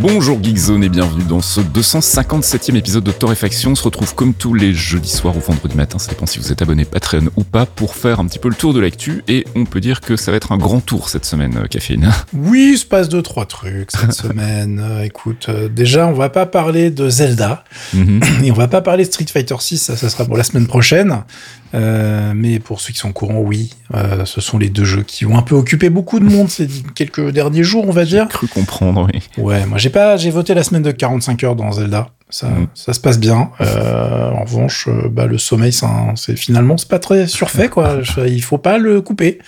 Bonjour Geekzone et bienvenue dans ce 257e épisode de Torréfaction. On se retrouve comme tous les jeudis soirs ou vendredi matin, ça dépend si vous êtes abonné Patreon ou pas, pour faire un petit peu le tour de l'actu. Et on peut dire que ça va être un grand tour cette semaine, euh, Caféine. Oui, il se passe deux, trois trucs cette semaine. Euh, écoute, euh, déjà, on va pas parler de Zelda. Mhm. Et on va pas parler de Street Fighter 6, ça, ça sera pour la semaine prochaine. Euh, mais pour ceux qui sont au courant, oui, euh, ce sont les deux jeux qui ont un peu occupé beaucoup de monde ces quelques derniers jours, on va dire. Cru comprendre, oui. Ouais, moi j'ai pas, j'ai voté la semaine de 45 heures dans Zelda. Ça, Mm. ça se passe bien. Euh, en revanche, euh, bah, le sommeil, c'est finalement c'est pas très surfait quoi. Je- il faut pas le couper.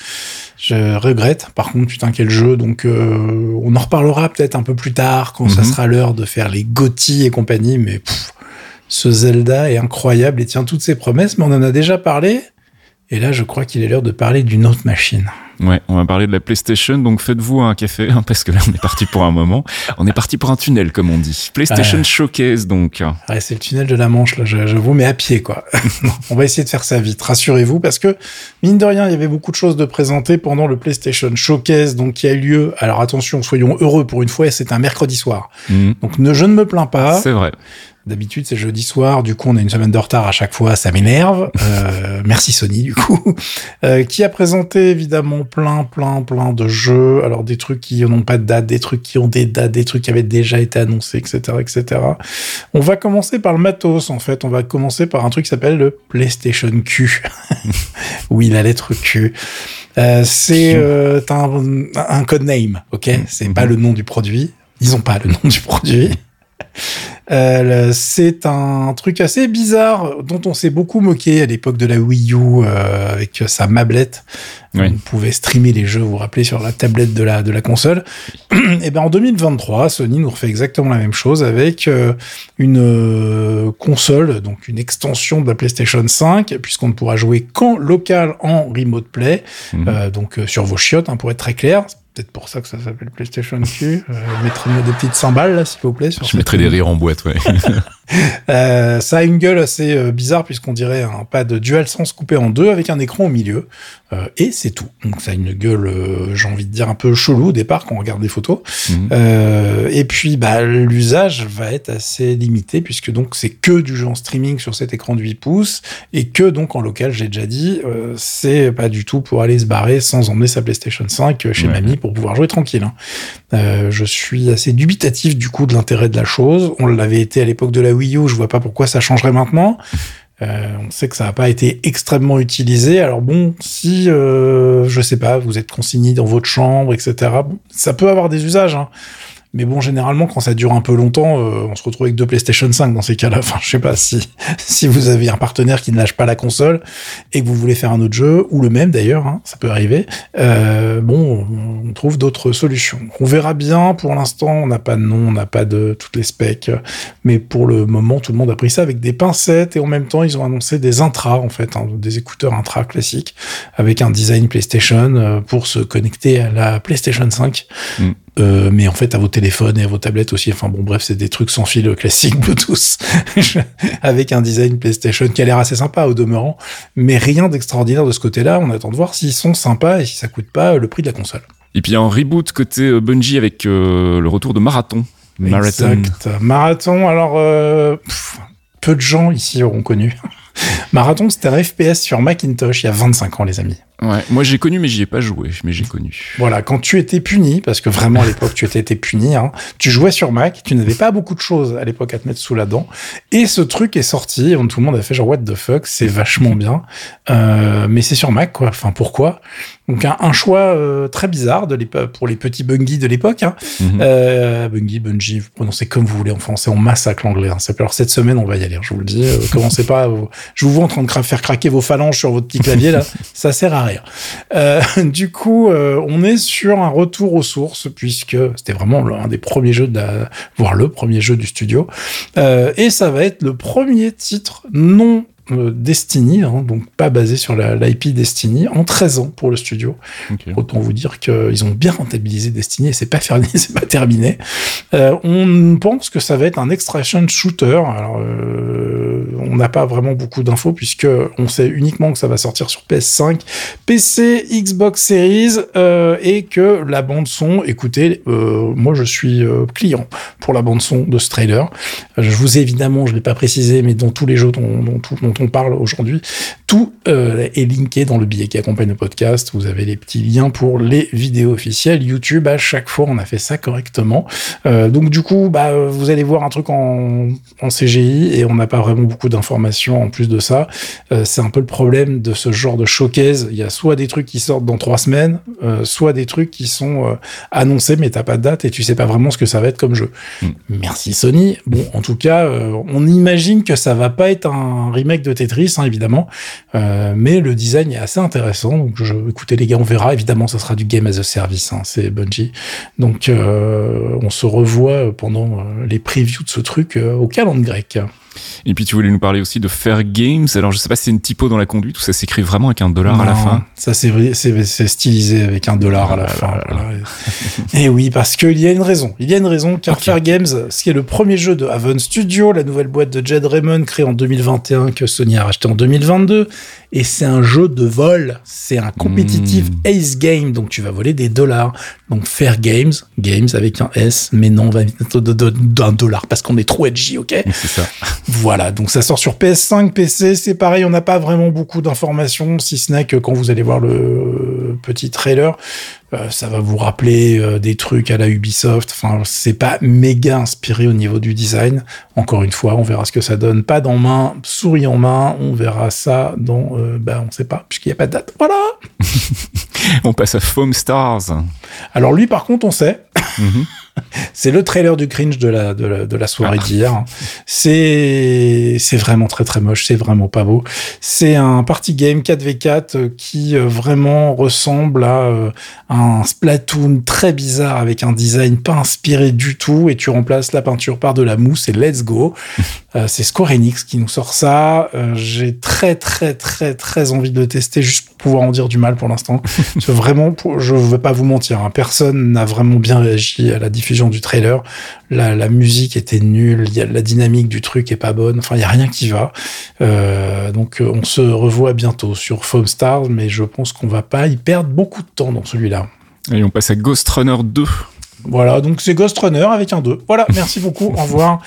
Je regrette. Par contre, putain quel jeu. Donc, euh, on en reparlera peut-être un peu plus tard quand ça Mhm. sera l'heure de faire les GOTY et compagnie. Mais pff, ce Zelda est incroyable et tient toutes ses promesses. Mais on en a déjà parlé. Et là, je crois qu'il est l'heure de parler d'une autre machine. Ouais, on va parler de la PlayStation, donc faites-vous un café, hein, parce que là on est parti pour un moment. On est parti pour un tunnel, comme on dit. PlayStation Ouais. Showcase, donc. Ouais, c'est le tunnel de la Manche, là, vous mets à pied, quoi. On va essayer de faire ça vite, rassurez-vous, parce que, mine de rien, il y avait beaucoup de choses de présenter pendant le PlayStation Showcase, donc qui a eu lieu, alors attention, soyons heureux pour une fois, c'est un mercredi soir. Mhm. Donc ne, je ne me plains pas. C'est vrai. D'habitude, c'est jeudi soir, du coup, on a une semaine de retard à chaque fois, ça m'énerve. Euh, merci Sony, du coup. Euh, qui a présenté, évidemment, plein, plein, plein de jeux. Alors, des trucs qui n'ont pas de date, des trucs qui ont des dates, des trucs qui avaient déjà été annoncés, etc., etc. On va commencer par le matos, en fait. On va commencer par un truc qui s'appelle le PlayStation Q. oui, la lettre Q. Euh, c'est euh, un, un code name, ok? C'est pas le nom du produit. Ils ont pas le nom du produit. Euh, c'est un truc assez bizarre dont on s'est beaucoup moqué à l'époque de la Wii U euh, avec sa mablette. Oui. On pouvait streamer les jeux, vous vous rappelez, sur la tablette de la, de la console. Et ben en 2023, Sony nous refait exactement la même chose avec euh, une euh, console, donc une extension de la PlayStation 5, puisqu'on ne pourra jouer qu'en local en remote play, Mhm. euh, donc sur vos chiottes, hein, pour être très clair. Peut-être pour ça que ça s'appelle PlayStation Q. Euh, Mettez-moi des petites cymbales, là, s'il vous plaît. Sur Je mettrai des rires en boîte, ouais. euh, ça a une gueule assez euh, bizarre puisqu'on dirait un pas de DualSense coupé en deux avec un écran au milieu. Euh, et c'est tout. Donc ça a une gueule, euh, j'ai envie de dire, un peu chelou au départ quand on regarde des photos. Mhm. Euh, et puis bah, l'usage va être assez limité puisque donc c'est que du jeu en streaming sur cet écran de 8 pouces et que donc en local, j'ai déjà dit, euh, c'est pas du tout pour aller se barrer sans emmener sa PlayStation 5 chez Ouais. mamie pour pouvoir jouer tranquille. hein. Je suis assez dubitatif du coup de l'intérêt de la chose. On l'avait été à l'époque de la Wii U, je vois pas pourquoi ça changerait maintenant. Euh, on sait que ça n'a pas été extrêmement utilisé. Alors bon, si euh, je sais pas, vous êtes consigné dans votre chambre, etc. ça peut avoir des usages. Hein. Mais bon, généralement, quand ça dure un peu longtemps, euh, on se retrouve avec deux PlayStation 5 dans ces cas-là. Enfin, je sais pas si si vous avez un partenaire qui ne lâche pas la console et que vous voulez faire un autre jeu ou le même d'ailleurs, hein, ça peut arriver. Euh, bon, on trouve d'autres solutions. On verra bien. Pour l'instant, on n'a pas de nom, on n'a pas de toutes les specs, mais pour le moment, tout le monde a pris ça avec des pincettes et en même temps, ils ont annoncé des intras en fait, hein, des écouteurs intra classiques avec un design PlayStation euh, pour se connecter à la PlayStation 5. Mm. Euh, mais en fait à vos téléphones et à vos tablettes aussi. Enfin bon, bref, c'est des trucs sans fil classiques Bluetooth avec un design PlayStation qui a l'air assez sympa au demeurant, mais rien d'extraordinaire de ce côté-là. On attend de voir s'ils sont sympas et si ça coûte pas le prix de la console. Et puis il y a un reboot côté euh, Bungie avec euh, le retour de Marathon. Marathon. Exact. Marathon, alors euh, pff, peu de gens ici auront connu. Marathon, c'était un FPS sur Macintosh il y a 25 ans, les amis. Ouais, moi j'ai connu mais j'y ai pas joué, mais j'ai connu. Voilà, quand tu étais puni, parce que vraiment à l'époque tu étais, puni, hein, tu jouais sur Mac, tu n'avais pas beaucoup de choses à l'époque à te mettre sous la dent, et ce truc est sorti, tout le monde a fait genre what the fuck, c'est vachement bien, euh, mais c'est sur Mac quoi, enfin pourquoi? Donc un, un choix euh, très bizarre de pour les petits Bungie de l'époque, hein. Mhm. euh, Bungie, Bungie, vous prononcez comme vous voulez en français, on massacre l'anglais. Hein. Alors cette semaine on va y aller, je vous le dis, euh, commencez pas, vous- je vous vois en train de cra- faire craquer vos phalanges sur votre petit clavier là, ça sert à rien. Euh, du coup, euh, on est sur un retour aux sources puisque c'était vraiment l'un des premiers jeux de la, voire le premier jeu du studio, Euh, et ça va être le premier titre non Destiny, hein, donc pas basé sur l'IP Destiny, en 13 ans pour le studio. Autant vous dire qu'ils ont bien rentabilisé Destiny et c'est pas, c'est pas terminé. Euh, on pense que ça va être un extraction shooter. Alors, euh, on n'a pas vraiment beaucoup d'infos puisque on sait uniquement que ça va sortir sur PS5, PC, Xbox Series et que la bande son, écoutez, moi je suis client pour la bande son de ce trailer. Je vous ai évidemment, je l'ai pas précisé, mais dans tous les jeux dont, dont, dont on parle aujourd'hui, tout euh, est linké dans le billet qui accompagne le podcast. Vous avez les petits liens pour les vidéos officielles YouTube. À chaque fois, on a fait ça correctement. Euh, donc du coup, bah, vous allez voir un truc en, en CGI et on n'a pas vraiment beaucoup d'informations en plus de ça. Euh, c'est un peu le problème de ce genre de showcase. Il y a soit des trucs qui sortent dans trois semaines, soit des trucs qui sont annoncés mais t'as pas de date et tu sais pas vraiment ce que ça va être comme jeu. Mm. Merci Sony. Bon, en tout cas, on imagine que ça va pas être un remake de Tetris, hein, évidemment, euh, mais le design est assez intéressant. Donc, je, écoutez les gars, on verra. Évidemment, ça sera du game as a service. Hein, c'est Bungie. Donc, euh, on se revoit pendant euh, les previews de ce truc au calendrier grec. Et puis tu voulais nous parler aussi de Fair Games. Alors je sais pas si c'est une typo dans la conduite ou ça s'écrit vraiment avec un dollar à la fin. Ça c'est c'est stylisé avec un dollar à la fin. Et oui, parce qu'il y a une raison. Il y a une raison car Fair Games, ce qui est le premier jeu de Haven Studio, la nouvelle boîte de Jed Raymond créée en 2021 que Sony a racheté en 2022 et c'est un jeu de vol. C'est un compétitif hmm. ace game, donc tu vas voler des dollars. Donc Fair Games, Games avec un S, mais non d'un dollar parce qu'on est trop edgy, ok? C'est ça. Voilà, donc ça sort sur PS5, PC, c'est pareil, on n'a pas vraiment beaucoup d'informations, si ce n'est que quand vous allez voir le petit trailer, euh, ça va vous rappeler euh, des trucs à la Ubisoft. Enfin, c'est pas méga inspiré au niveau du design. Encore une fois, on verra ce que ça donne. Pas dans main, souris en main. On verra ça dans, euh, ben, on sait pas, puisqu'il n'y a pas de date. Voilà. on passe à Foam Stars. Alors lui, par contre, on sait. Mhm. c'est le trailer du cringe de la, de la, soirée ah. d'hier. C'est, c'est vraiment très très moche, c'est vraiment pas beau. C'est un party game 4v4 qui euh, vraiment ressemble à euh, un Splatoon très bizarre avec un design pas inspiré du tout et tu remplaces la peinture par de la mousse et let's go. Euh, c'est Square Enix qui nous sort ça. J'ai très très très très envie de le tester juste pour pouvoir en dire du mal pour l'instant. vraiment, je veux pas vous mentir, hein. personne n'a vraiment bien réagi à la diffusion du trailer. La, musique était nulle, la dynamique du truc est pas bonne. Enfin, il y a rien qui va. Euh, donc, euh, on se revoit bientôt sur Foam Stars, mais je pense qu'on va pas y perdre beaucoup de temps dans celui-là. Et on passe à Ghost Runner 2. Voilà, donc c'est Ghost Runner avec un 2. Voilà, merci beaucoup, au revoir.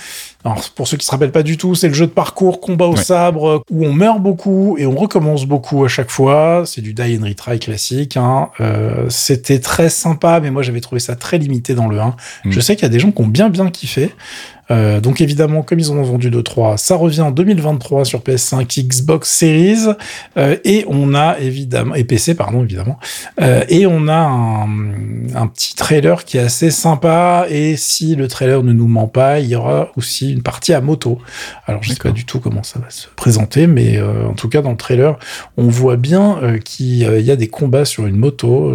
Alors, pour ceux qui se rappellent pas du tout, c'est le jeu de parcours, combat au sabre, où on meurt beaucoup et on recommence beaucoup à chaque fois. C'est du die and retry classique. Hein. Euh, C'était très sympa, mais moi j'avais trouvé ça très limité dans le 1. Mm. Je sais qu'il y a des gens qui ont bien bien kiffé. Euh, donc évidemment, comme ils en ont vendu 2-3, ça revient en 2023 sur PS5, Xbox Series, euh, et on a évidemment, et PC, pardon, évidemment, euh, et on a un, un, petit trailer qui est assez sympa, et si le trailer ne nous ment pas, il y aura aussi une partie à moto. Alors je sais pas du tout comment ça va se présenter, mais en tout cas dans le trailer, on voit bien qu'il y a des combats sur une moto.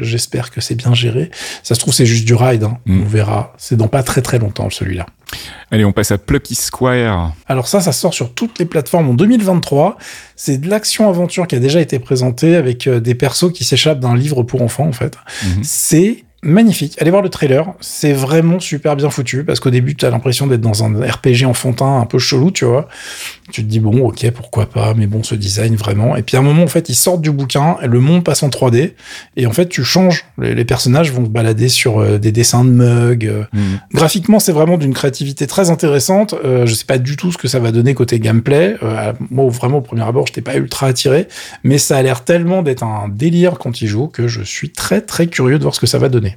J'espère que c'est bien géré. Ça se trouve c'est juste du ride, hein. mm. on verra. C'est dans pas très très longtemps celui-là. Allez, on passe à Plucky Squire. Alors ça, ça sort sur toutes les plateformes en 2023. C'est de l'action-aventure qui a déjà été présentée avec euh, des persos qui s'échappent d'un livre pour enfants, en fait. Mhm. C'est magnifique. Allez voir le trailer, c'est vraiment super bien foutu parce qu'au début tu as l'impression d'être dans un RPG enfantin un peu chelou, tu vois. Tu te dis bon, OK, pourquoi pas, mais bon ce design vraiment. Et puis à un moment en fait, ils sortent du bouquin, et le monde passe en 3D et en fait, tu changes, les, personnages vont se balader sur euh, des dessins de mugs. Euh. Mmh. Graphiquement, c'est vraiment d'une créativité très intéressante. Euh, je sais pas du tout ce que ça va donner côté gameplay. moi vraiment au premier abord, j'étais pas ultra attiré, mais ça a l'air tellement d'être un délire quand il joue que je suis très très curieux de voir ce que ça va donner.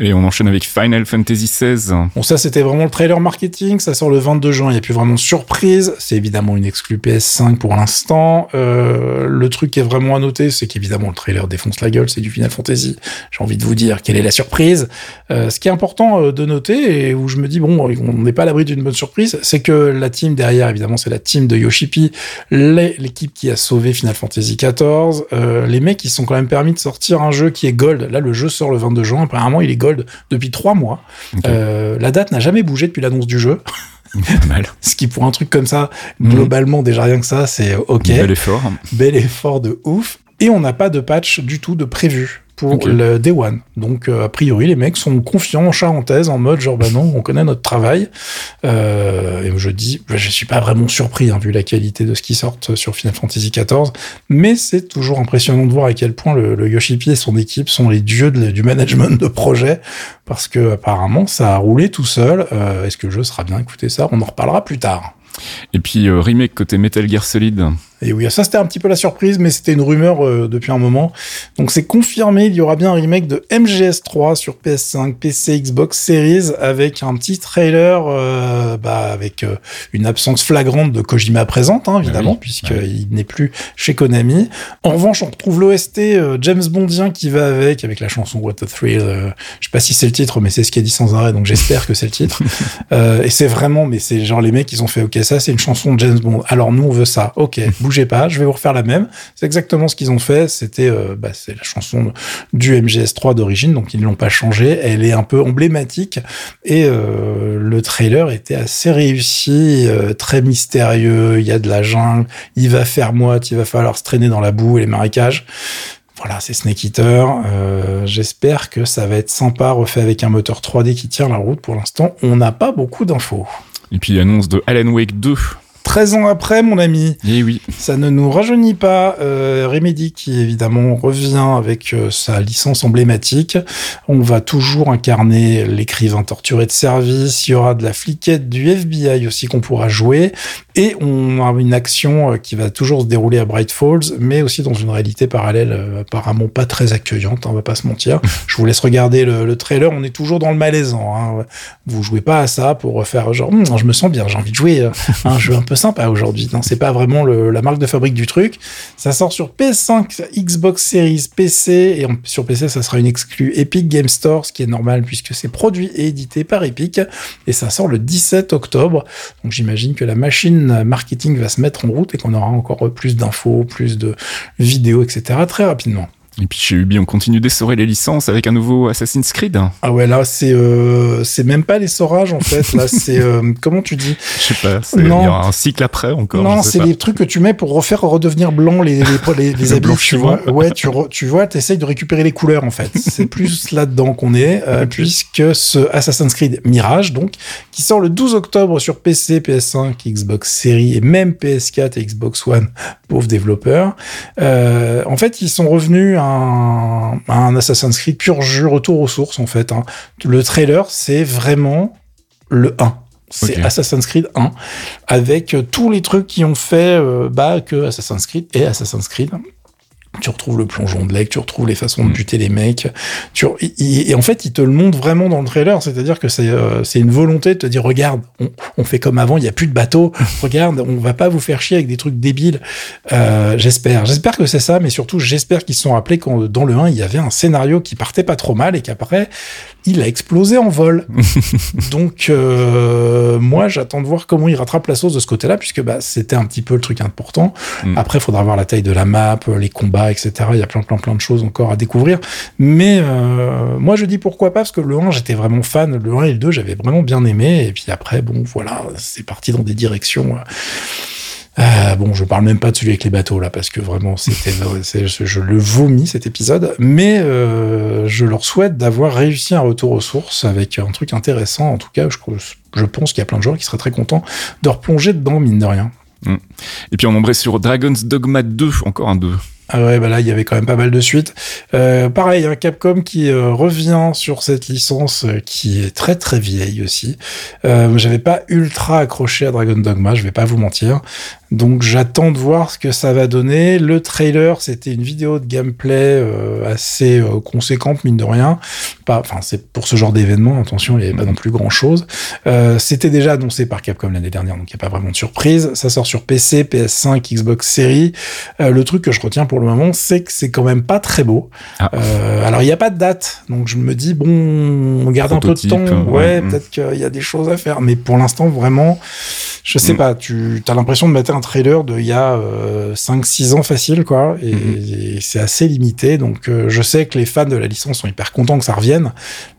Et on enchaîne avec Final Fantasy XVI. Bon, ça, c'était vraiment le trailer marketing. Ça sort le 22 juin. Il n'y a plus vraiment de surprise. C'est évidemment une exclue PS5 pour l'instant. Euh, le truc qui est vraiment à noter, c'est qu'évidemment, le trailer défonce la gueule. C'est du Final Fantasy. J'ai envie de vous dire quelle est la surprise. Euh, ce qui est important euh, de noter et où je me dis, bon, on n'est pas à l'abri d'une bonne surprise, c'est que la team derrière, évidemment, c'est la team de Yoshipi, l'équipe qui a sauvé Final Fantasy XIV. les mecs, ils sont quand même permis de sortir un jeu qui est gold. Là, le jeu sort le 22 juin. Apparemment, il est gold depuis trois mois. Euh, la date n'a jamais bougé depuis l'annonce du jeu. Mal. Ce qui pour un truc comme ça, globalement déjà rien que ça, c'est ok. Bel effort. Bel effort de ouf. Et on n'a pas de patch du tout de prévu pour le Day One. Donc, euh, a priori, les mecs sont confiants en charentaise, en mode genre, bah non, on connaît notre travail. Euh, et je dis, bah, je suis pas vraiment surpris, hein, vu la qualité de ce qui sort sur Final Fantasy XIV. Mais c'est toujours impressionnant de voir à quel point le, le Yoshipi et son équipe sont les dieux de- du management de projet. Parce que, apparemment, ça a roulé tout seul. Euh, Est-ce que le jeu sera bien Écoutez ça, on en reparlera plus tard. Et puis euh, remake côté Metal Gear Solid. Et oui, ça c'était un petit peu la surprise, mais c'était une rumeur euh, depuis un moment. Donc c'est confirmé, il y aura bien un remake de MGS3 sur PS5, PC, Xbox Series, avec un petit trailer, euh, bah, avec euh, une absence flagrante de Kojima présente, hein, évidemment, oui, puisqu'il n'est plus chez Konami. En revanche, on retrouve l'OST euh, James Bondien qui va avec, avec la chanson What the Thrill. euh, je sais pas si c'est le titre, mais c'est ce qui est dit sans arrêt, donc j'espère que c'est le titre. Euh, et c'est vraiment, mais c'est genre les mecs, ils ont fait, ok, ça c'est une chanson de James Bond. Alors nous on veut ça. Ok, bougez pas, je vais vous refaire la même. C'est exactement ce qu'ils ont fait. C'était, euh, bah, c'est la chanson du MGS3 d'origine, donc ils ne l'ont pas changée. Elle est un peu emblématique et euh, le trailer était assez réussi, euh, très mystérieux. Il y a de la jungle, il va faire moite, il va falloir se traîner dans la boue et les marécages. Voilà, c'est Snake Eater. J'espère que ça va être sympa, refait avec un moteur 3D qui tient la route. Pour l'instant, on n'a pas beaucoup d'infos. Et puis annonce de Alan Wake 2. 13 ans après, mon ami, Et oui. ça ne nous rajeunit pas. Euh, Remedy qui évidemment revient avec euh, sa licence emblématique. On va toujours incarner l'écrivain torturé de service. Il y aura de la fliquette du FBI aussi qu'on pourra jouer. Et on a une action euh, qui va toujours se dérouler à Bright Falls, mais aussi dans une réalité parallèle euh, apparemment pas très accueillante, hein, on va pas se mentir. Je vous laisse regarder le, le trailer, on est toujours dans le malaisant. Hein. Vous jouez pas à ça pour faire genre, Hum, je me sens bien, j'ai envie de jouer un jeu un peu sympa aujourd'hui. Non, c'est pas vraiment la marque de fabrique du truc. Ça sort sur PS5, Xbox Series, PC, et sur PC, ça sera une exclue Epic Game Store, ce qui est normal puisque c'est produit et édité par Epic, et ça sort le 17 octobre. Donc j'imagine que la machine marketing va se mettre en route et qu'on aura encore plus d'infos, plus de vidéos, etc. très rapidement. Et puis chez Ubi, on continue d'essorer les licences avec un nouveau Assassin's Creed. Ah ouais, là, c'est euh, c'est même pas l'essorage, en fait. Là, c'est... euh, comment tu dis? Je sais pas, il y aura un cycle après encore. Non, c'est les trucs que tu mets pour refaire redevenir blanc les, les, les, les Le habits, tu vois. Ouais, tu, re- tu vois, t'essayes de récupérer les couleurs, en fait. C'est plus là-dedans qu'on est, euh, puisque ce Assassin's Creed Mirage, donc, qui sort le 12 octobre sur PC, PS5, Xbox Series et même PS4 et Xbox One, pauvres développeurs. En fait, ils sont revenus à un, Assassin's Creed pur jeu, retour aux sources, en fait. hein. Le trailer, c'est vraiment le 1. C'est. Assassin's Creed 1 avec tous les trucs qui ont fait euh, bah, que Assassin's Creed et Assassin's Creed. Tu retrouves le plongeon de l'aigle, tu retrouves les façons de Mm. buter les mecs. Tu, et, en fait, ils te le montrent vraiment dans le trailer, c'est-à-dire que c'est euh, c'est une volonté de te dire regarde, on, on fait comme avant, il y a plus de bateaux. regarde, on va pas vous faire chier avec des trucs débiles. Euh, j'espère, j'espère que c'est ça, mais surtout j'espère qu'ils se sont rappelés quand dans le 1 il y avait un scénario qui partait pas trop mal et qu'après il a explosé en vol. Donc euh, moi j'attends de voir comment il rattrape la sauce de ce côté-là puisque bah, c'était un petit peu le truc important. Mm. Après il faudra voir la taille de la map, les combats, etc. Il y a plein plein plein de choses encore à découvrir. Mais euh, moi je dis pourquoi pas parce que le 1 j'étais vraiment fan, le 1 et le 2 j'avais vraiment bien aimé et puis après bon voilà c'est parti dans des directions. euh, euh, bon, je parle même pas de celui avec les bateaux là, parce que vraiment, c'était, c'est- je, le vomis cet épisode. Mais euh, je leur souhaite d'avoir réussi un retour aux sources avec un truc intéressant. En tout cas, je, je pense qu'il y a plein de joueurs qui seraient très contents de replonger dedans, mine de rien. Et puis on embraye sur Dragon's Dogma 2, encore un 2. Ah ouais, bah là, il y avait quand même pas mal de suites. Euh, pareil, un Capcom qui euh, revient sur cette licence euh, qui est très très vieille aussi. Euh, J'avais pas ultra accroché à Dragon Dogma, je vais pas vous mentir. Donc j'attends de voir ce que ça va donner. Le trailer, c'était une vidéo de gameplay euh, assez euh, conséquente, mine de rien. Pas, enfin, c'est pour ce genre d'événement. Attention, il n'y avait pas non plus grand chose. Euh, c'était déjà annoncé par Capcom l'année dernière, donc il n'y a pas vraiment de surprise. Ça sort sur PC, PS5, Xbox Series. Euh, le truc que je retiens pour le moment, c'est que c'est quand même pas très beau. Ah. Euh, alors il n'y a pas de date, donc je me dis bon, on garde un peu de temps. Ouais, ouais, peut-être qu'il y a des choses à faire, mais pour l'instant vraiment, je sais Mm. pas. Tu as l'impression de mettre un un trailer de il y a 5-6 ans facile, quoi, et, Mhm. c'est assez limité. Donc, euh, je sais que les fans de la licence sont hyper contents que ça revienne,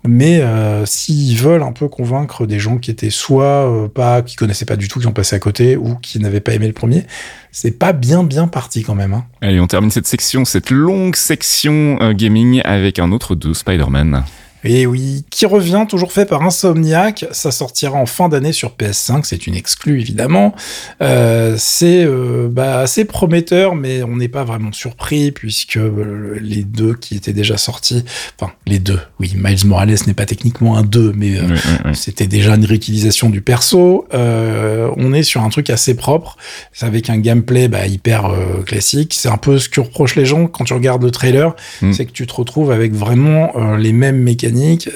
mais euh, s'ils veulent un peu convaincre des gens qui étaient soit euh, pas, qui connaissaient pas du tout, qui ont passé à côté, ou qui n'avaient pas aimé le premier, c'est pas bien bien parti quand même. Hein. Allez, on termine cette section, cette longue section euh, gaming avec un autre de Spider-Man. Et oui, qui revient, toujours fait par Insomniac. Ça sortira en fin d'année sur PS5. C'est une exclue, évidemment. Euh, c'est euh, bah, assez prometteur, mais on n'est pas vraiment surpris puisque euh, les deux qui étaient déjà sortis, enfin, les deux, oui, Miles Morales n'est pas techniquement un 2, mais c'était déjà une réutilisation du perso. On est sur un truc assez propre, avec un gameplay bah, hyper classique. C'est un peu ce que reprochent les gens quand tu regardes le trailer, Mm. c'est que tu te retrouves avec vraiment les mêmes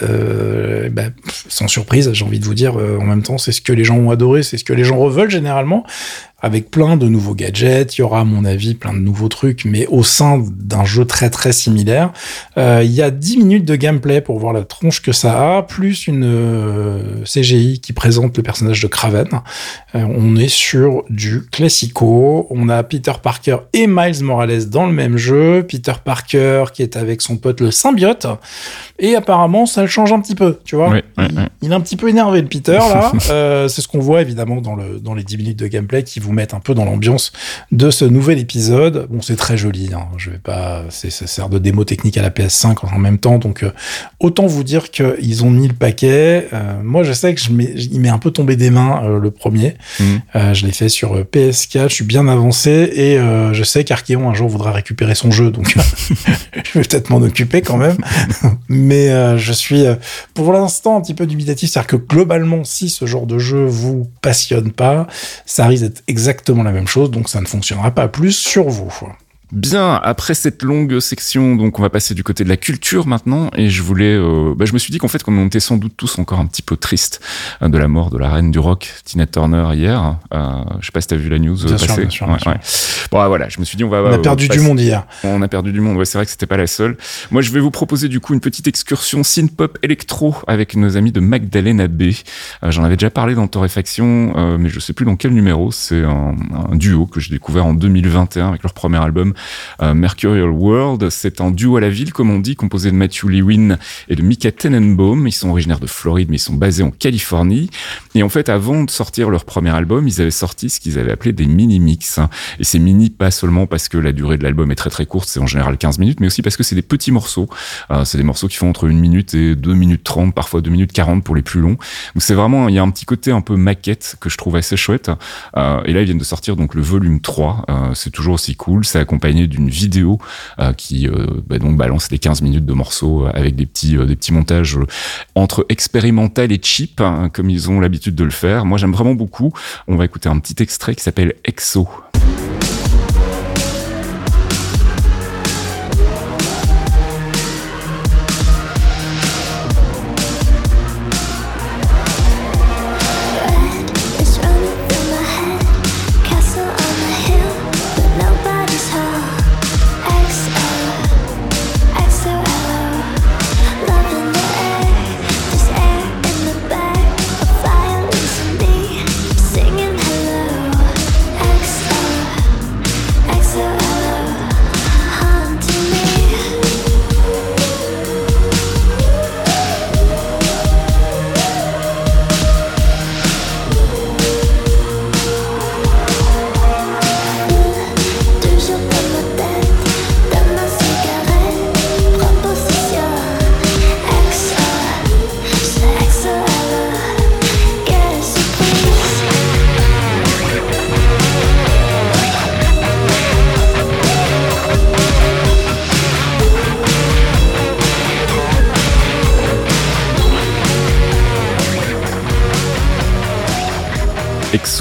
euh, bah, sans surprise, j'ai envie de vous dire. euh, en même temps, c'est ce que les gens ont adoré, c'est ce que les gens reveulent généralement avec plein de nouveaux gadgets. Il y aura, à mon avis, plein de nouveaux trucs, mais au sein d'un jeu très très similaire. Euh, il y a 10 minutes de gameplay pour voir la tronche que ça a, plus une euh, CGI qui présente le personnage de Kraven. Euh, on est sur du classico. On a Peter Parker et Miles Morales dans le même jeu. Peter Parker qui est avec son pote le symbiote. Et apparemment, ça le change un petit peu, tu vois. Il, est un petit peu énervé, le Peter, là. C'est ce qu'on voit, évidemment, dans, le, dans les 10 minutes de gameplay qui vous mettent un peu dans l'ambiance de ce nouvel épisode. Bon, c'est très joli, hein. Je vais pas, c'est, ça sert de démo technique à la PS5 en même temps. Donc, euh, autant vous dire qu'ils ont mis le paquet. Euh, moi, je sais que je m'ai- il m'est un peu tombé des mains, euh, le premier. Euh, je l'ai fait sur euh, PS4, je suis bien avancé et je sais qu'Archeon un jour voudra récupérer son jeu, donc je vais peut-être m'en occuper quand même. Mais je suis pour l'instant un petit peu dubitatif, c'est-à-dire que globalement, si ce genre de jeu vous passionne pas, ça risque d'être exactement la même chose, donc ça ne fonctionnera pas plus sur vous. Bien, après cette longue section, donc on va passer du côté de la culture maintenant, et je voulais, euh, bah, je me suis dit qu'en fait, comme on était sans doute tous encore un petit peu tristes euh, de la mort de la reine du rock, Tina Turner hier, euh, je sais pas si t'as vu la news euh, Bien sûr, passer. bien sûr, bien Ouais, sûr. ouais. Bon, ah, voilà, je me suis dit on va. On a perdu du monde hier. On a perdu du monde. Ouais, c'est vrai que c'était pas la seule. Moi, je vais vous proposer du coup une petite excursion synth-pop électro avec nos amis de Magdalena B. Euh, J'en avais déjà parlé dans Torréfaction, euh, mais je sais plus dans quel numéro. C'est un, un duo que j'ai découvert en 2021 avec leur premier album Mercurial World. C'est un duo à la ville, comme on dit, composé de Matthew Lewin et de Mika Tenenbaum. Ils sont originaires de Floride, mais ils sont basés en Californie. Et en fait, avant de sortir leur premier album, ils avaient sorti ce qu'ils avaient appelé des mini-mix. Et c'est mini pas seulement parce que la durée de l'album est très très courte, c'est en général 15 minutes, mais aussi parce que c'est des petits morceaux. Euh, c'est des morceaux qui font entre 1 minute et 2 minutes 30, parfois 2 minutes 40 pour les plus longs. Donc c'est vraiment, il y a un petit côté un peu maquette que je trouve assez chouette. Euh, et là, ils viennent de sortir donc le volume 3. Euh, c'est toujours aussi cool. C'est accompagné d'une vidéo euh, qui euh, bah, balance les 15 minutes de morceaux avec des petits, euh, montages euh, entre expérimental et cheap, hein, comme ils ont l'habitude de le faire. Moi, j'aime vraiment beaucoup. On va écouter un petit extrait qui s'appelle Exo.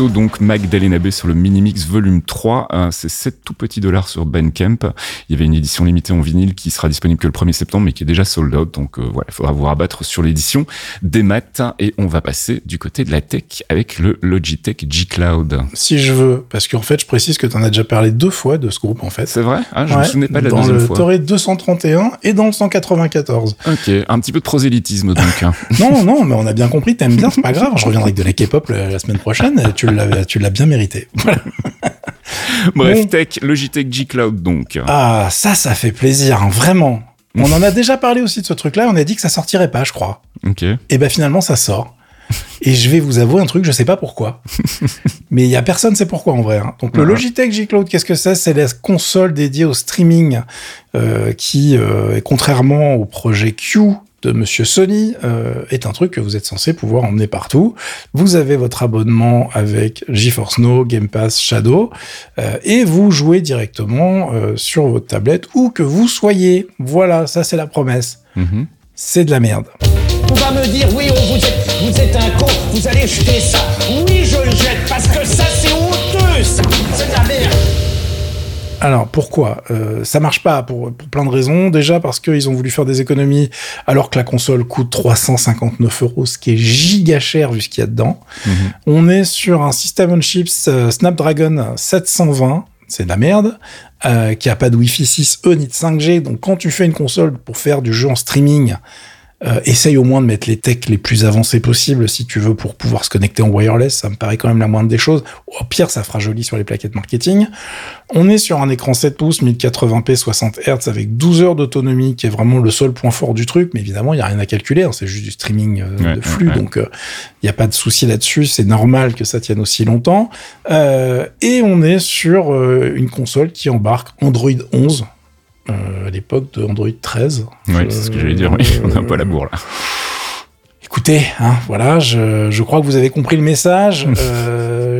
Donc Magdalena B sur le Minimix volume 3. Euh, c'est 7 tout petits dollars sur Bandcamp. Il y avait une édition limitée en vinyle qui sera disponible que le 1er septembre, mais qui est déjà sold out. Donc euh, voilà, il faudra vous rabattre sur l'édition des maths. Et on va passer du côté de la tech avec le Logitech G Cloud. Si je veux, parce qu'en fait, je précise que tu en as déjà parlé deux fois de ce groupe, en fait. C'est vrai? Ah, Je me Ouais, souvenais pas de la dans deuxième le fois. Toré 231 et dans le 194. Ok, un petit peu de prosélytisme donc. hein. non, non, mais on a bien compris, t'aimes bien, c'est pas grave. Je reviendrai avec de la K-pop la, la semaine prochaine. Tu tu l'as bien mérité. Bref, Bon. tech, Logitech G Cloud donc. Ah, ça, ça fait plaisir, hein, vraiment. On en a déjà parlé aussi de ce truc-là, on a dit que ça sortirait pas, je crois. Ok. Et ben finalement, ça sort. Et je vais vous avouer un truc, je sais pas pourquoi. Mais il y a personne sait pourquoi en vrai. hein. Donc le Ouais. Logitech G Cloud, qu'est-ce que c'est? C'est la console dédiée au streaming euh, qui, euh, contrairement au projet Q de Monsieur Sony, euh, est un truc que vous êtes censé pouvoir emmener partout. Vous avez votre abonnement avec GeForce Now, Game Pass, Shadow, euh, et vous jouez directement euh, sur votre tablette où que vous soyez. Voilà, ça c'est la promesse. Mhm. C'est de la merde. On va me dire, oui, on vous êtes, vous êtes un con, vous allez jeter ça. Oui, je le jette parce que ça, Alors pourquoi? Euh, Ça marche pas pour, pour plein de raisons. Déjà parce qu'ils ont voulu faire des économies alors que la console coûte 359 euros, ce qui est giga cher vu ce qu'il y a dedans. On est sur un system on chips euh, Snapdragon 720. C'est de la merde, euh, qui a pas de Wi-Fi 6E ni de 5G. Donc quand tu fais une console pour faire du jeu en streaming, euh, essaye au moins de mettre les techs les plus avancés possibles si tu veux pour pouvoir se connecter en wireless. Ça me paraît quand même la moindre des choses. Au pire, ça fera joli sur les plaquettes marketing. On est sur un écran 7 pouces, 1080p, 60 Hz avec 12 heures d'autonomie, qui est vraiment le seul point fort du truc. Mais évidemment, il n'y a rien à calculer. hein, c'est juste du streaming euh, Ouais, de flux. ouais, ouais. Donc, il n'y a pas de souci là-dessus. C'est normal que ça tienne aussi longtemps. Euh, et on est sur euh, une console qui embarque Android 11. Euh, à l'époque de Android 13. Ouais, c'est ce que j'allais dire. Oui, on a un peu la bourre là. Écoutez, hein, voilà, je, je crois que vous avez compris le message.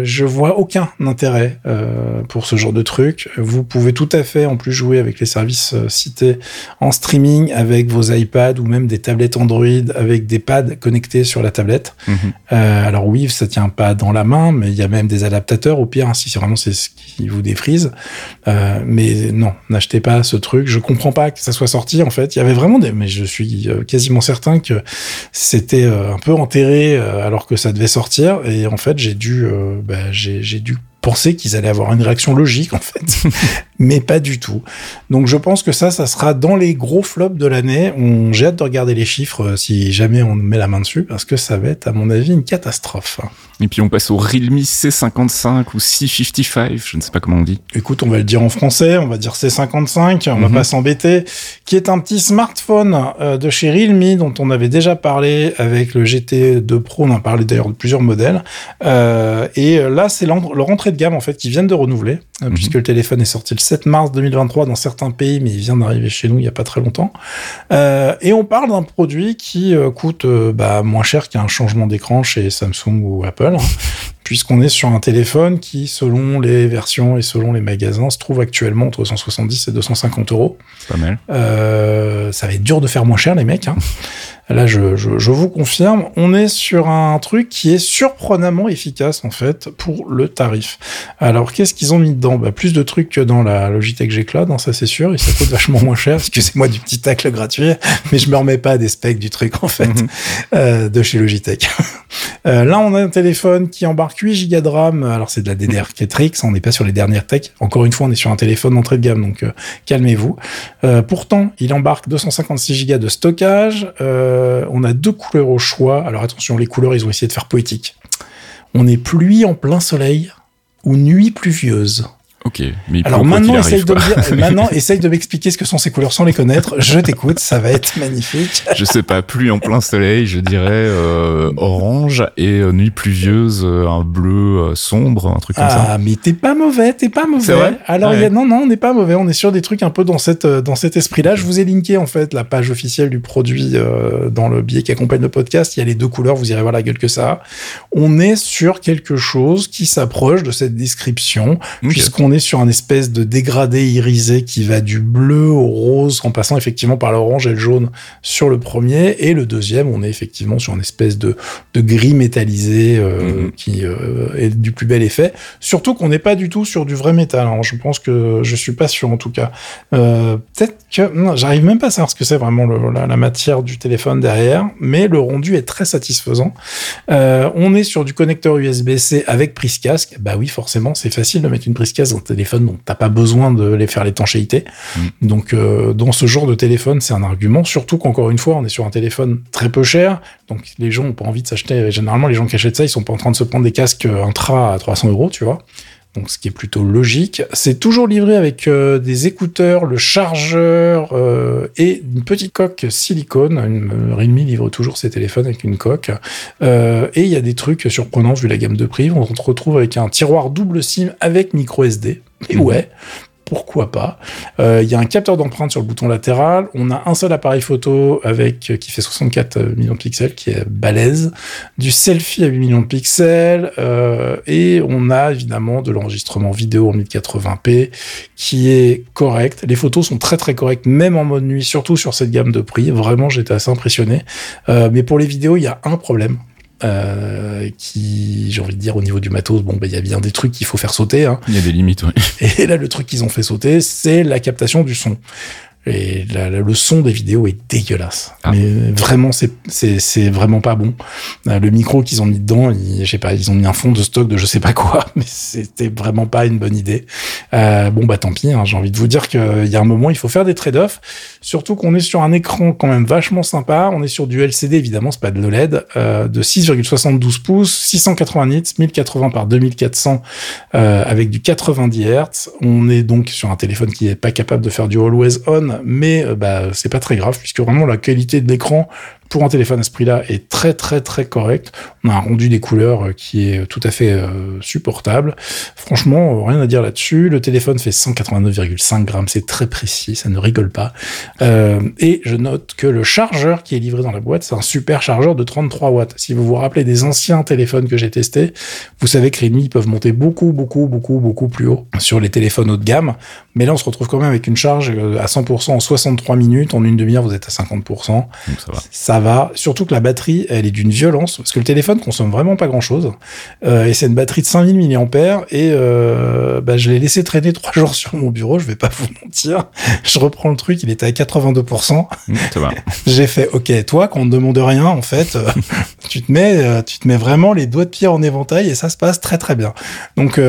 Je vois aucun intérêt euh, pour ce genre de truc. Vous pouvez tout à fait, en plus, jouer avec les services euh, cités en streaming avec vos iPads ou même des tablettes Android avec des pads connectés sur la tablette. Mhm. Euh, alors oui, ça tient pas dans la main, mais il y a même des adaptateurs au pire, hein, si c'est vraiment c'est ce qui vous défrise. Mais non, n'achetez pas ce truc. Je comprends pas que ça soit sorti. En fait, il y avait vraiment des, mais je suis quasiment certain que c'était un peu enterré alors que ça devait sortir. Et en fait, j'ai dû, euh, bah, j'ai j'ai dû penser qu'ils allaient avoir une réaction logique en fait, mais pas du tout. Donc je pense que ça, ça sera dans les gros flops de l'année. On j'ai hâte de regarder les chiffres euh, si jamais on met la main dessus parce que ça va être à mon avis une catastrophe. Et puis on passe au Realme C55 ou C55, je ne sais pas comment on dit. Écoute, on va le dire en français, on va dire C55, on va Mhm. pas s'embêter, qui est un petit smartphone euh, de chez Realme dont on avait déjà parlé avec le GT2 Pro, on en a parlé d'ailleurs de plusieurs modèles. Euh, et là, c'est leur entrée de gamme en fait qui viennent de renouveler, Mhm. puisque le téléphone est sorti le 7 mars 2023 dans certains pays, mais il vient d'arriver chez nous il y a pas très longtemps. Euh, et on parle d'un produit qui euh, coûte euh, bah, moins cher qu'un changement d'écran chez Samsung ou Apple, hein, puisqu'on est sur un téléphone qui, selon les versions et selon les magasins, se trouve actuellement entre 170 et 250 euros. Pas mal. Ça va être dur de faire moins cher, les mecs. hein. Là, je, je, je vous confirme, on est sur un truc qui est surprenamment efficace en fait pour le tarif. Alors, qu'est-ce qu'ils ont mis dedans? Bah, Plus de trucs que dans la Logitech G Cloud, hein, ça c'est sûr, et ça coûte vachement moins cher. Excusez-moi du petit tacle gratuit, mais je me remets pas des specs du truc en fait Mhm. euh, de chez Logitech. Euh, là, on a un téléphone qui embarque 8 Go de RAM. Alors, c'est de la DDR4X. On n'est pas sur les dernières tech. Encore une fois, on est sur un téléphone d'entrée de gamme, donc euh, calmez-vous. Pourtant, il embarque 256 Go de stockage. Euh, on a deux couleurs au choix. Alors, attention, les couleurs, ils ont essayé de faire poétique. On est pluie en plein soleil ou nuit pluvieuse? Ok, mais il Alors maintenant, qu'il essaye arrive, de me maintenant, essaye de m'expliquer ce que sont ces couleurs sans les connaître. Je t'écoute, ça va être magnifique. Je sais pas, pluie en plein soleil, je dirais euh, orange et euh, nuit pluvieuse, euh, un bleu sombre, un truc comme ça. Ah, mais t'es pas mauvais, t'es pas mauvais. C'est vrai Alors, Ouais. il y a, non, non, on n'est pas mauvais. On est sur des trucs un peu dans cette, dans cet esprit-là. Je vous ai linké, en fait, la page officielle du produit dans le billet qui accompagne le podcast. Il y a les deux couleurs, vous irez voir la gueule que ça a. On est sur quelque chose qui s'approche de cette description, Ok. puisqu'on est sur un espèce de dégradé irisé qui va du bleu au rose, en passant effectivement par l'orange et le jaune sur le premier. Et le deuxième, on est effectivement sur une espèce de, de gris métallisé euh, Mhm. qui euh, est du plus bel effet. Surtout qu'on n'est pas du tout sur du vrai métal. hein. Je pense que je suis pas sûr en tout cas. Euh, Peut-être que j'arrive même pas à savoir ce que c'est vraiment le- la, la matière du téléphone derrière, mais le rendu est très satisfaisant. On est sur du connecteur USB-C avec prise casque. Bah oui, forcément, c'est facile de mettre une prise casque téléphone, donc t'as pas besoin de les faire l'étanchéité. Donc euh, dans ce genre de téléphone, c'est un argument. Surtout qu'encore une fois, on est sur un téléphone très peu cher, donc les gens ont pas envie de s'acheter. Généralement, les gens qui achètent ça, ils sont pas en train de se prendre des casques intra à 300 euros, tu vois. Donc ce qui est plutôt logique. C'est toujours livré avec euh, des écouteurs, le chargeur euh, et une petite coque silicone. Une, Realme livre toujours ses téléphones avec une coque. Euh, et il y a des trucs surprenants vu la gamme de prix. On se retrouve avec un tiroir double SIM avec micro SD. Et ouais, pourquoi pas. Euh, Il y a un capteur d'empreinte sur le bouton latéral. On a un seul appareil photo avec euh, qui fait 64 millions de pixels, qui est balèze. Du selfie à 8 millions de pixels. euh, et on a évidemment de l'enregistrement vidéo en 1080p qui est correct. Les photos sont très très correctes, même en mode nuit, surtout sur cette gamme de prix. Vraiment, j'étais assez impressionné. Euh, mais pour les vidéos, il y a un problème. Euh, qui, j'ai envie de dire, au niveau du matos, bon, ben, il y a bien des trucs qu'il faut faire sauter. Hein. Il y a des limites, oui. Et là, le truc qu'ils ont fait sauter, c'est la captation du son. Et la- la- le son des vidéos est dégueulasse. Ah. Mais vraiment, c'est vraiment pas bon. Euh, Le micro qu'ils ont mis dedans, ils, je sais pas, ils ont mis un fond de stock de je sais pas quoi, mais c'était vraiment pas une bonne idée. Euh, bon bah tant pis. hein, J'ai envie de vous dire qu'il y a un moment, il faut faire des trade-offs. Surtout qu'on est sur un écran quand même vachement sympa. On est sur du LCD évidemment, c'est pas de l'OLED, euh, de 6,72 pouces, 680 nits, 1080 par 2400 euh, avec du 90 Hz. On est donc sur un téléphone qui est pas capable de faire du always on, mais euh, bah c'est pas très grave puisque vraiment la qualité de l'écran pour un téléphone à ce prix-là est très très très correct. On a un rendu des couleurs euh, qui est tout à fait euh, supportable. Franchement, euh, rien à dire là-dessus. Le téléphone fait 189,5 grammes, c'est très précis, ça ne rigole pas. Euh, et je note que le chargeur qui est livré dans la boîte, c'est un super chargeur de 33 watts. Si vous vous rappelez des anciens téléphones que j'ai testés, vous savez que Redmi peuvent monter beaucoup, beaucoup, beaucoup, beaucoup plus haut sur les téléphones haut de gamme. Mais là, on se retrouve quand même avec une charge euh, à 100% en 63 minutes. En une demi-heure, vous êtes à 50%. Donc ça va. Ça va. Surtout que la batterie, elle est d'une violence parce que le téléphone consomme vraiment pas grand-chose. Euh, et c'est une batterie de 5000 mAh. Et euh, bah, je l'ai laissé traîner trois jours sur mon bureau. Je vais pas vous mentir. Je reprends le truc, il était à 82%. Mm, Ça va. J'ai fait, ok, toi, qu'on ne demande rien, en fait, euh, tu te mets, tu te mets vraiment les doigts de pied en éventail et ça se passe très très bien. Donc,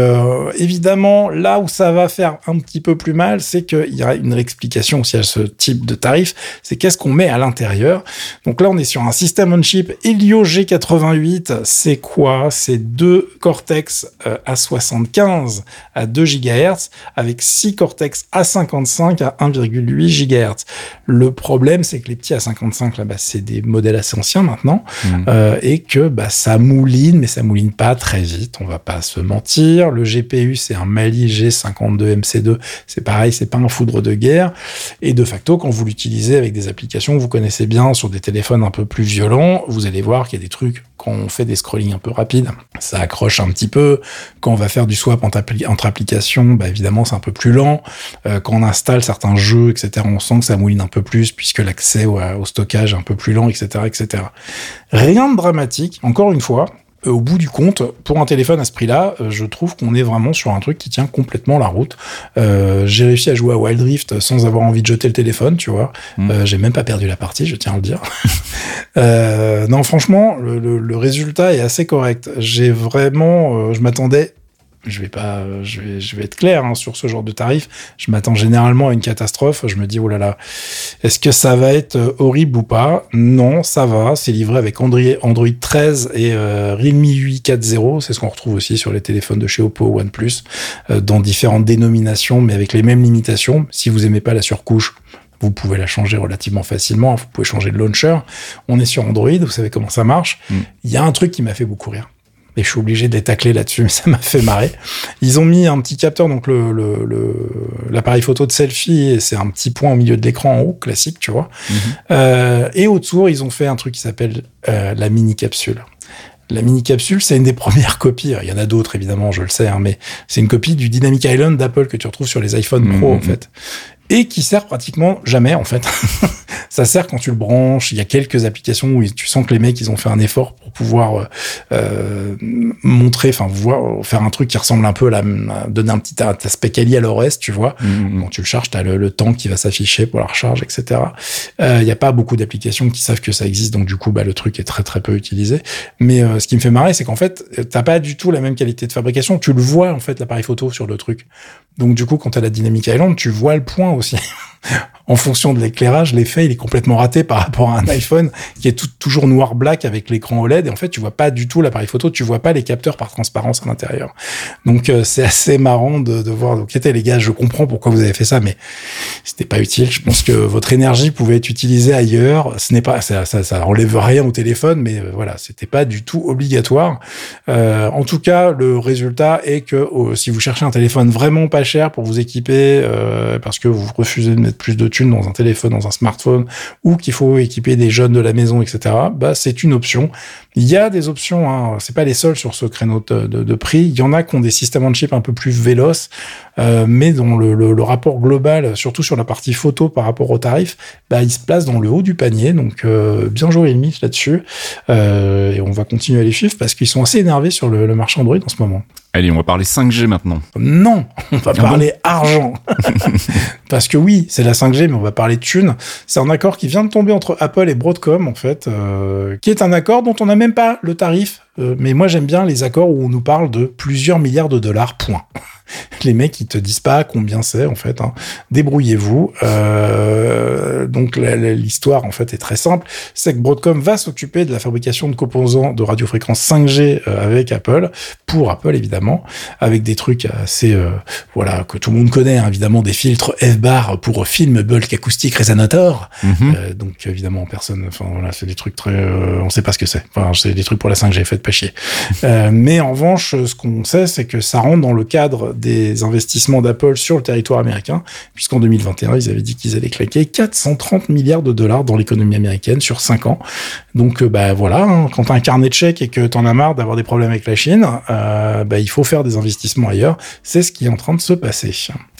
évidemment, là où ça va faire un petit peu plus mal, c'est qu'il y a une explication aussi à ce type de tarif. C'est qu'est-ce qu'on met à l'intérieur. Donc là, on est sur un système on chip Helio G88. C'est quoi? C'est deux Cortex euh, A75 à 2 GHz avec 6 Cortex A55 à 1,8 GHz. Le problème, c'est que les petits A55, là, bah, c'est des modèles assez anciens maintenant, Mm. euh, et que bah, ça mouline, mais ça mouline pas très vite, on va pas se mentir. Le GPU, c'est un Mali G52 MC2, c'est pareil, c'est pas un foudre de guerre. Et de facto, quand vous l'utilisez avec des applications que vous connaissez bien sur des téléphones un peu plus violents, vous allez voir qu'il y a des trucs, quand on fait des scrollings un peu rapides, ça accroche un petit peu. Quand on va faire du swap entre, appli- entre applications, bah, évidemment, c'est un peu plus lent. Euh, quand on installe certains jeux, etc., on sent que ça mouline un peu plus puisque l'accès au, au stockage est un peu plus lent, etc., etc. Rien de dramatique, encore une fois. Au bout du compte, pour un téléphone à ce prix-là, euh, je trouve qu'on est vraiment sur un truc qui tient complètement la route. Euh, j'ai réussi à jouer à Wild Rift sans avoir envie de jeter le téléphone, tu vois. Mm. Euh, j'ai même pas perdu la partie, je tiens à le dire. Euh, non, franchement, le, le- le résultat est assez correct. J'ai vraiment, euh, je m'attendais. Je vais pas, euh, je vais, je vais être clair hein, sur ce genre de tarif. Je m'attends généralement à une catastrophe. Je me dis oh là là, est-ce que ça va être euh, horrible ou pas? Non, ça va. C'est livré avec Android, Android 13 et euh, Realme 8 4.0. C'est ce qu'on retrouve aussi sur les téléphones de chez Oppo, OnePlus, euh, dans différentes dénominations, mais avec les mêmes limitations. Si vous aimez pas la surcouche, vous pouvez la changer relativement facilement. Vous pouvez changer de launcher. On est sur Android, vous savez comment ça marche. Mm. Il y a un truc qui m'a fait beaucoup rire. Et je suis obligé de les tacler là-dessus, mais ça m'a fait marrer. Ils ont mis un petit capteur, donc le, le, le- l'appareil photo de selfie, et c'est un petit point au milieu de l'écran en haut, classique, tu vois. Mhm. Euh, et autour, ils ont fait un truc qui s'appelle euh, la mini capsule. La mini capsule, c'est une des premières copies. Il y en a d'autres, évidemment, je le sais, hein, mais c'est une copie du Dynamic Island d'Apple que tu retrouves sur les iPhone Pro, Mhm. en fait. Et qui sert pratiquement jamais, en fait. ça sert quand tu le branches. Il y a quelques applications où tu sens que les mecs, ils ont fait un effort pour pouvoir euh, euh, montrer, enfin, voir, faire un truc qui ressemble un peu à la, à donner un petit aspect quali à l'OS, tu vois. Mm, mm. Quand tu le charges, tu as le, le temps qui va s'afficher pour la recharge, etc. Il n'y a pas beaucoup d'applications qui savent que ça existe, donc du coup, bah, le truc est très très peu utilisé. Mais euh, ce qui me fait marrer, c'est qu'en fait, euh, t'as pas du tout la même qualité de fabrication. Tu le vois en fait l'appareil photo sur le truc. Donc du coup, quand as la Dynamic Island, tu vois le point aussi. en fonction de l'éclairage, l'effet il est complètement raté par rapport à un iPhone qui est toujours noir black avec l'écran OLED et en fait tu vois pas du tout l'appareil photo, tu vois pas les capteurs par transparence à l'intérieur. Donc euh, c'est assez marrant de, de voir. Donc ok les gars, je comprends pourquoi vous avez fait ça, mais c'était pas utile. Je pense que votre énergie pouvait être utilisée ailleurs. Ce n'est pas ça, ça, ça enlève rien au téléphone, mais euh, voilà, c'était pas du tout obligatoire. Euh, en tout cas, le résultat est que euh, si vous cherchez un téléphone vraiment pas cher pour vous équiper, euh, parce que vous refusez de mettre plus de thunes dans un téléphone, dans un smartphone, ou qu'il faut équiper des jeunes de la maison, etc. Bah c'est une option. Il y a des options, hein, c'est pas les seuls sur ce créneau de, de- de prix. Il y en a qui ont des systèmes on chip un peu plus véloces, euh, mais dont le, le- le rapport global, surtout sur la partie photo par rapport au tarif, bah, il se place dans le haut du panier. Donc euh, bien joué Realme là-dessus. Euh, et on va continuer à les suivre parce qu'ils sont assez énervés sur le, le marché Android en ce moment. Allez, on va parler 5G maintenant. Non, on va bon parler argent. Parce que oui, c'est la 5G, mais on va parler de thunes. C'est un accord qui vient de tomber entre Apple et Broadcom, en fait, euh, qui est un accord dont on n'a même pas le tarif. Euh, mais moi, j'aime bien les accords où on nous parle de plusieurs milliards de dollars, point. Les mecs, ils te disent pas combien c'est, en fait. hein. Débrouillez-vous. Euh, donc, l'histoire, en fait, est très simple. C'est que Broadcom va s'occuper de la fabrication de composants de radiofréquence 5G euh, avec Apple, pour Apple, évidemment, avec des trucs assez, euh, voilà, que tout le monde connaît, hein, évidemment, des filtres F-bar pour film bulk acoustique resonator. Mhm. Euh, donc, évidemment, personne, enfin, voilà, c'est des trucs très, on sait pas ce que c'est. Enfin, c'est des trucs pour la 5G, faites pas chier. Mais en revanche, ce qu'on sait, c'est que ça rentre dans le cadre des investissements d'Apple sur le territoire américain, puisqu'en 2021, ils avaient dit qu'ils allaient claquer 430 milliards de dollars dans l'économie américaine sur 5 ans. Donc, euh, bah voilà, hein, quand t'as un carnet de chèques et que t'en as marre d'avoir des problèmes avec la Chine, euh, bah, il faut faire des investissements ailleurs. C'est ce qui est en train de se passer.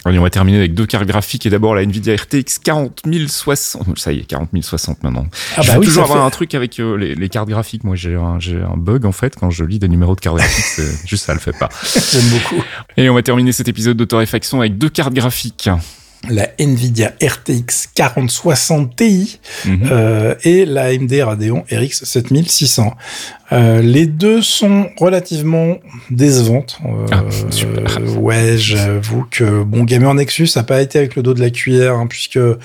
Allez, on va terminer avec deux cartes graphiques et d'abord la Nvidia RTX 40060. Ça y est, 40060 maintenant. Ah je bah oui, toujours avoir fait- un truc avec euh, les, les cartes graphiques. Moi, j'ai un, bug en fait quand je lis des numéros de cartes graphiques. juste ça le fait pas. J'aime beaucoup. Et on va terminer cet épisode de Torréfaction avec deux cartes graphiques. La Nvidia RTX 4060 Ti Mhm. euh, et la AMD Radeon RX 7600. Euh, les deux sont relativement décevantes. Euh, Ah, super. ouais, j'avoue que bon, Gamer Nexus a pas été avec le dos de la cuillère, hein, puisque euh,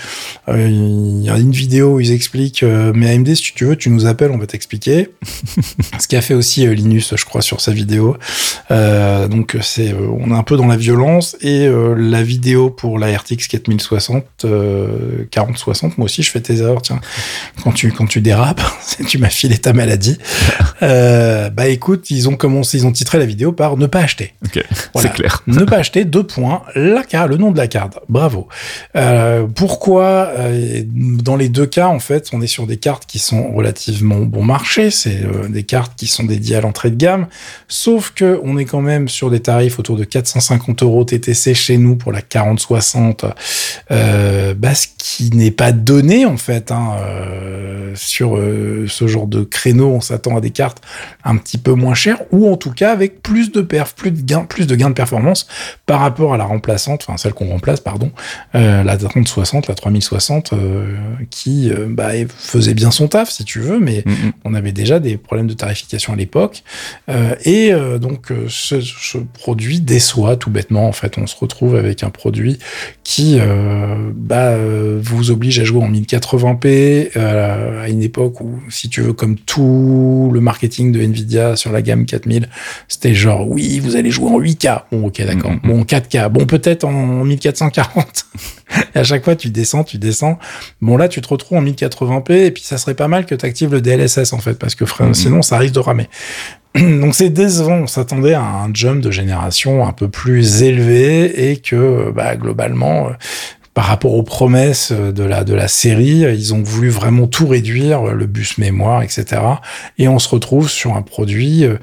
il y a une vidéo où ils expliquent. mais AMD, si tu veux, tu nous appelles, on va t'expliquer. Ce qu'a fait aussi Linus, je crois, sur sa vidéo. Donc c'est, on est un peu dans la violence et la vidéo pour la RTX 4060, euh, 4060, moi aussi je fais tes erreurs, tiens. Quand tu quand tu dérapes, tu m'as filé ta maladie. Euh, bah écoute, ils ont commencé, ils ont titré la vidéo par ne pas acheter. Ok, Voilà. c'est clair. ne pas acheter deux points la carte, le nom de la carte. Bravo. Euh, pourquoi euh, Dans les deux cas, en fait, on est sur des cartes qui sont relativement bon marché. C'est des cartes qui sont dédiées à l'entrée de gamme. Sauf que on est quand même sur des tarifs autour de 450 euros TTC chez nous pour la 4060. Euh, bah, ce qui n'est pas donné en fait hein, sur ce genre de créneau. On s'attend à des cartes un petit peu moins chères ou en tout cas avec plus de perf, plus de gains, plus de gains de performance par rapport à la remplaçante, enfin celle qu'on remplace, pardon, euh, la 3060, la 3060, euh, qui euh, bah, faisait bien son taf si tu veux, mais on avait déjà des problèmes de tarification à l'époque. Euh, et euh, donc, ce, ce produit déçoit tout bêtement. En fait, on se retrouve avec un produit qui bah, vous oblige à jouer en 1080p euh, à une époque où, si tu veux, comme tout le marketing de Nvidia sur la gamme 4000, c'était genre, oui, vous allez jouer en 8K. Bon, ok, d'accord. Mhm. Bon, 4K. Bon, peut-être en 1440. Et à chaque fois, tu descends, tu descends. Bon, là, tu te retrouves en 1080p, et puis ça serait pas mal que tu actives le DLSS, en fait, parce que frère, Mhm. sinon, ça risque de ramer. Donc c'est décevant, on s'attendait à un jump de génération un peu plus élevé et que bah, globalement, euh, par rapport aux promesses de la, de la série, ils ont voulu vraiment tout réduire, le bus mémoire, etc. Et on se retrouve sur un produit euh,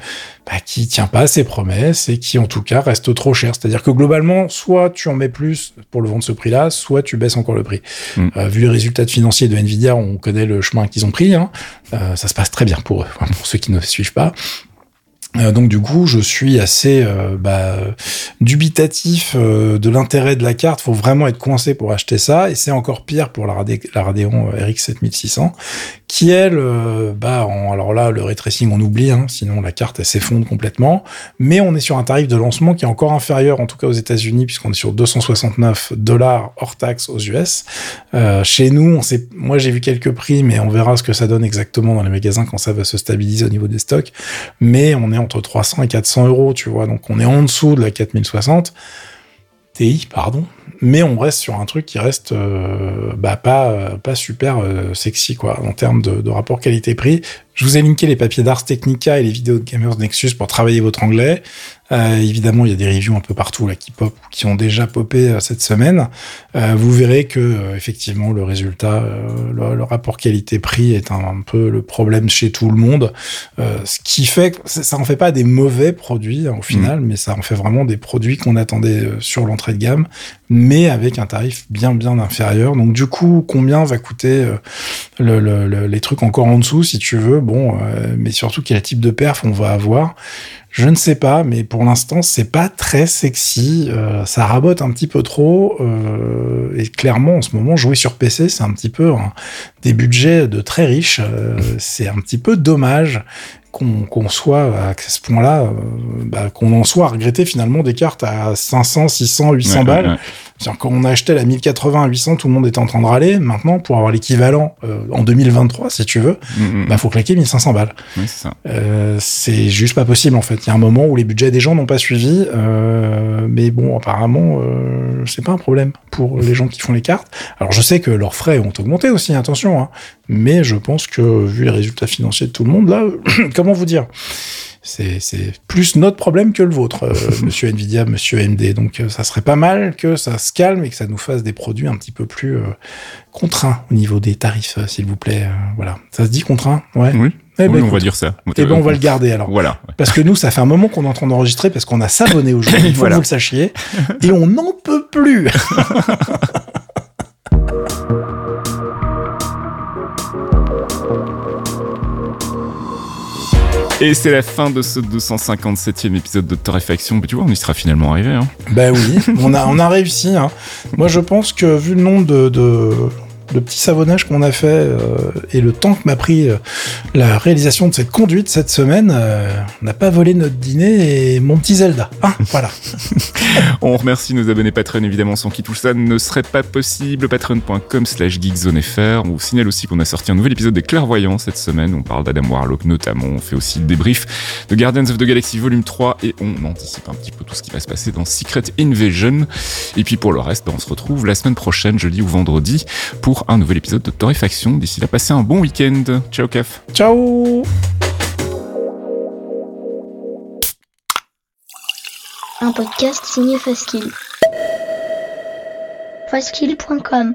bah, qui tient pas à ses promesses et qui en tout cas reste trop cher. C'est-à-dire que globalement, soit tu en mets plus pour le vendre ce prix-là, soit tu baisses encore le prix. Mm. Euh, vu les résultats financiers de Nvidia, on connaît le chemin qu'ils ont pris. Hein. Euh, ça se passe très bien pour eux, pour ceux qui ne suivent pas. Euh, donc du coup, je suis assez euh, bah, dubitatif euh, de l'intérêt de la carte. Faut vraiment être coincé pour acheter ça, et c'est encore pire pour la, Radeon euh, RX 7600, qui elle, euh, bah, en- alors là, le ray tracing on oublie, hein, sinon la carte elle s'effondre complètement. Mais on est sur un tarif de lancement qui est encore inférieur, en tout cas aux États-Unis, puisqu'on est sur 269 dollars hors taxe aux US. Chez nous, on sait, moi j'ai vu quelques prix, mais on verra ce que ça donne exactement dans les magasins quand ça va se stabiliser au niveau des stocks. Mais on est entre 300 et 400 euros, tu vois. Donc on est en dessous de la 4060 Ti, pardon. Mais on reste sur un truc qui reste euh, bah, pas, euh, pas super euh, sexy, quoi, en termes de, de rapport qualité-prix. Je vous ai linké les papiers d'Ars Technica et les vidéos de Gamers Nexus pour travailler votre anglais. Euh, évidemment, il y a des reviews un peu partout là qui pop, qui ont déjà popé cette semaine. Vous verrez que effectivement le résultat, le, le rapport qualité-prix est un, un peu le problème chez tout le monde. Ce qui fait que ça en fait pas des mauvais produits hein, au final, mais ça en fait vraiment des produits qu'on attendait sur l'entrée de gamme, mais avec un tarif bien bien inférieur. Donc du coup, combien va coûter euh, le, le- le- les trucs encore en dessous, si tu veux? Bon, euh, mais surtout quel type de perf on va avoir? Je ne sais pas, mais pour l'instant, c'est pas très sexy. Euh, ça rabote un petit peu trop. et clairement, en ce moment, jouer sur PC, c'est un petit peu des budgets de très riches. C'est un petit peu dommage qu'on soit à ce point-là, bah, qu'on en soit à regretter finalement des cartes à 500, 600, 800 Ouais, balles. ouais, ouais. C'est-à-dire, Quand on a acheté la 1080 à 800, tout le monde était en train de râler. Maintenant, pour avoir l'équivalent euh, en 2023, si tu veux, Mm, mm. bah faut claquer 1500 balles. Oui, c'est. Euh, juste pas possible en fait. Il y a un moment où les budgets des gens n'ont pas suivi, euh, mais bon, apparemment, euh, c'est pas un problème pour les gens qui font les cartes. Alors je sais que leurs frais ont augmenté aussi, attention, hein, mais je pense que vu les résultats financiers de tout le monde là, comment vous dire? C'est, plus notre problème que le vôtre, euh, monsieur Nvidia, monsieur AMD. Donc euh, ça serait pas mal que ça se calme et que ça nous fasse des produits un petit peu plus euh, contraints au niveau des tarifs, s'il vous plaît. Voilà. Ça se dit contraint? Ouais. Oui, Eh ben, oui, on écoute, va dire ça. eh ben, on va le garder alors. Voilà. ouais. Parce que nous, ça fait un moment qu'on est en train d'enregistrer parce qu'on a s'abonné aujourd'hui, il faut Voilà. que vous le sachiez. Et on n'en peut plus. Et c'est la fin de ce 257e épisode de Torréfaction. Mais tu vois, on y sera finalement arrivé. Hein. Ben oui, on a, réussi. hein. Moi, je pense que vu le nombre de, de petits savonnages qu'on a fait euh, et le temps que m'a pris euh, la réalisation de cette conduite cette semaine, euh, on n'a pas volé notre dîner et mon petit Zelda. Hein, voilà. On remercie nos abonnés Patreon, évidemment, sans qui tout ça ne serait pas possible. Patreon.com slash geekzonefr. On vous signale aussi qu'on a sorti un nouvel épisode des Clairvoyants cette semaine. On parle d'Adam Warlock notamment. On fait aussi le débrief de Guardians of the Galaxy Volume 3 et on anticipe un petit peu tout ce qui va se passer dans Secret Invasion. Et puis pour le reste, bah, on se retrouve la semaine prochaine, jeudi ou vendredi, pour un nouvel épisode de Torréfaction. D'ici là, passez un bon week-end. Ciao, Caf. Ciao Un podcast signé Faskill. Faskill.com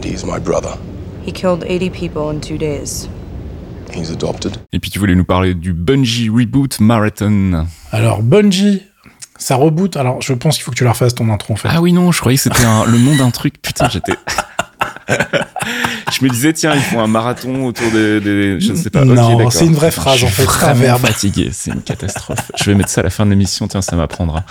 And he is my brother. He killed 80 people in two days. He's adopted. Et puis tu voulais nous parler du Bungie Reboot Marathon. Alors, Bungie, ça reboot. Alors, je pense qu'il faut que tu la refasses ton intro en fait. Ah oui, non, je croyais que c'était le nom d'un truc. Putain, j'étais. je me disais, tiens, ils font un marathon autour des. des- je ne sais pas. Non, d'accord. c'est une vraie phrase, Je en fait, vraiment fatigué, c'est une catastrophe. je vais mettre ça à la fin de l'émission, tiens, ça m'apprendra.